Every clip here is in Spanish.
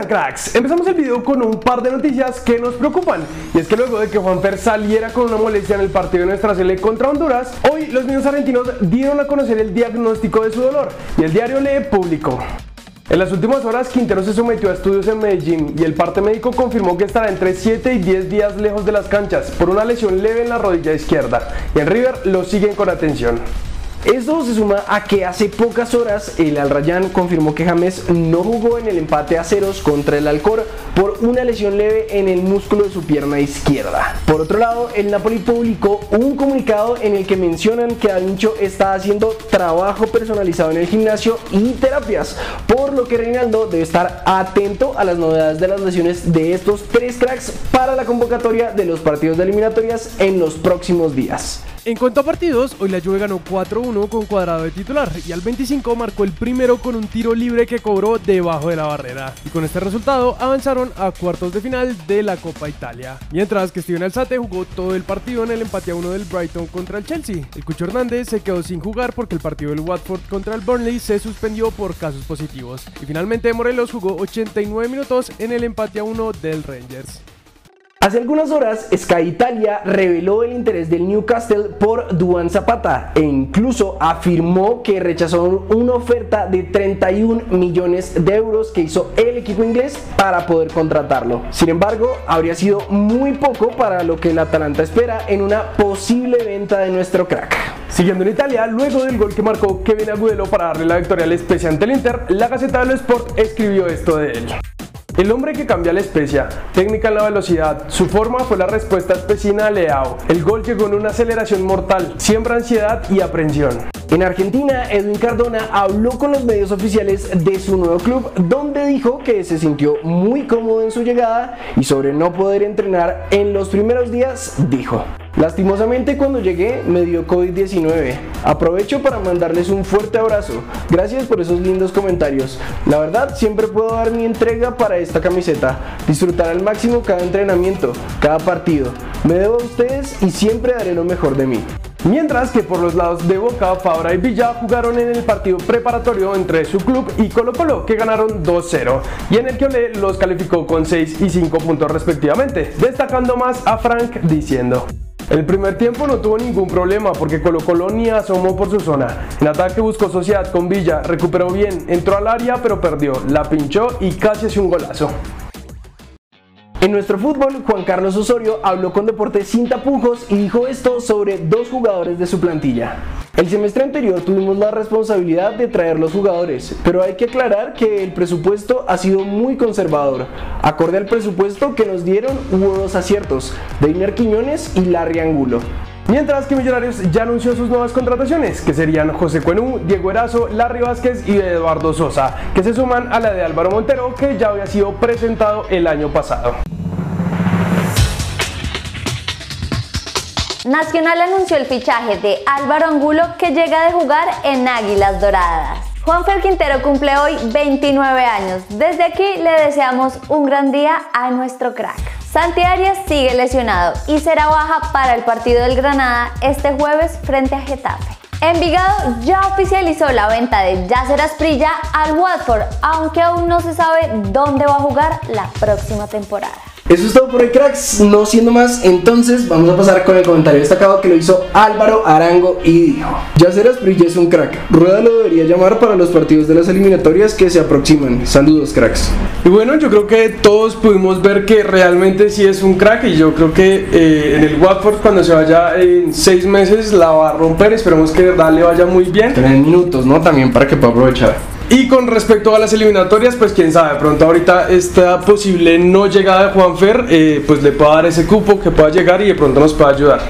cracks? Empezamos el video con un par de noticias que nos preocupan y es que luego de que Juanfer saliera con una molestia en el partido de nuestra sele contra Honduras, hoy los niños argentinos dieron a conocer el diagnóstico de su dolor y el diario Le publicó. En las últimas horas, Quintero se sometió a estudios en Medellín y el parte médico confirmó que estará entre 7 y 10 días lejos de las canchas por una lesión leve en la rodilla izquierda y en River lo siguen con atención. Esto se suma a que hace pocas horas el Al Rayyan confirmó que James no jugó en el empate a ceros contra el Alcor por una lesión leve en el músculo de su pierna izquierda. Por otro lado, el Napoli publicó un comunicado en el que mencionan que Davincho está haciendo trabajo personalizado en el gimnasio y terapias, por lo que Reinaldo debe estar atento a las novedades de las lesiones de estos tres cracks para la convocatoria de los partidos de eliminatorias en los próximos días. En cuanto a partidos, hoy la Juve ganó 4-1 con cuadrado de titular y al 25 marcó el primero con un tiro libre que cobró debajo de la barrera. Y con este resultado avanzaron a cuartos de final de la Copa Italia. Mientras que Steven Alzate jugó todo el partido en el empate a uno del Brighton contra el Chelsea. El Cucho Hernández se quedó sin jugar porque el partido del Watford contra el Burnley se suspendió por casos positivos. Y finalmente Morelos jugó 89 minutos en el empate a uno del Rangers. Hace algunas horas, Sky Italia reveló el interés del Newcastle por Duan Zapata e incluso afirmó que rechazó una oferta de 31 millones de euros que hizo el equipo inglés para poder contratarlo. Sin embargo, habría sido muy poco para lo que el Atalanta espera en una posible venta de nuestro crack. Siguiendo en Italia, luego del gol que marcó Kevin Agudelo para darle la victoria al Spezia ante el Inter, la Gaceta dello Sport escribió esto de él. El hombre que cambia la especia, técnica en la velocidad, su forma fue la respuesta especina a Leao. El gol llegó en una aceleración mortal, siembra ansiedad y aprensión. En Argentina, Edwin Cardona habló con los medios oficiales de su nuevo club, donde dijo que se sintió muy cómodo en su llegada y sobre no poder entrenar en los primeros días, dijo. Lastimosamente cuando llegué me dio COVID-19. Aprovecho para mandarles un fuerte abrazo. Gracias por esos lindos comentarios. La verdad siempre puedo dar mi entrega para esta camiseta. Disfrutar al máximo cada entrenamiento, cada partido. Me debo a ustedes y siempre daré lo mejor de mí. Mientras que por los lados de Boca, Fabra y Villa jugaron en el partido preparatorio entre su club y Colo Colo, que ganaron 2-0, y en el que Ole los calificó con 6 y 5 puntos respectivamente, destacando más a Frank diciendo. El primer tiempo no tuvo ningún problema porque Colo Colo ni asomó por su zona. En ataque buscó sociedad con Villa, recuperó bien, entró al área pero perdió, la pinchó y casi hace un golazo. En nuestro fútbol, Juan Carlos Osorio habló con Deportes sin tapujos y dijo esto sobre dos jugadores de su plantilla. El semestre anterior tuvimos la responsabilidad de traer los jugadores, pero hay que aclarar que el presupuesto ha sido muy conservador. Acorde al presupuesto que nos dieron hubo dos aciertos, Deiner Quiñones y Larry Angulo. Mientras que Millonarios ya anunció sus nuevas contrataciones, que serían José Cuenú, Diego Erazo, Larry Vázquez y Eduardo Sosa, que se suman a la de Álvaro Montero, que ya había sido presentado el año pasado. Nacional anunció el fichaje de Álvaro Angulo que llega de jugar en Águilas Doradas. Juanfer Quintero cumple hoy 29 años. Desde aquí le deseamos un gran día a nuestro crack. Santi Arias sigue lesionado y será baja para el partido del Granada este jueves frente a Getafe. Envigado ya oficializó la venta de Yasser Asprilla al Watford, aunque aún no se sabe dónde va a jugar la próxima temporada. Eso es todo por hoy, cracks. No siendo más, entonces vamos a pasar con el comentario destacado que lo hizo Álvaro Arango y dijo: Yacer Asprilla es un crack. Rueda lo debería llamar para los partidos de las eliminatorias que se aproximan. Saludos, cracks. Y bueno, yo creo que todos pudimos ver que realmente sí es un crack. Y yo creo que eh, en el Watford, cuando se vaya en seis meses, la va a romper. Esperemos que de verdad le vaya muy bien. Tres minutos, ¿no? También para que pueda aprovechar. Y con respecto a las eliminatorias, pues quién sabe, pronto ahorita esta posible no llegada de Juanfer, eh, pues le pueda dar ese cupo que pueda llegar y de pronto nos pueda ayudar.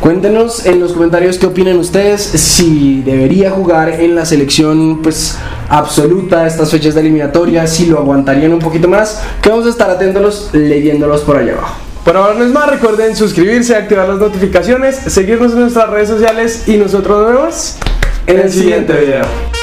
Cuéntenos en los comentarios qué opinan ustedes, si debería jugar en la selección pues absoluta estas fechas de eliminatoria, si lo aguantarían un poquito más, que vamos a estar atentos leyéndolos por allá abajo. Por ahora no es más, recuerden suscribirse, activar las notificaciones, seguirnos en nuestras redes sociales y nosotros nos vemos en el siguiente video.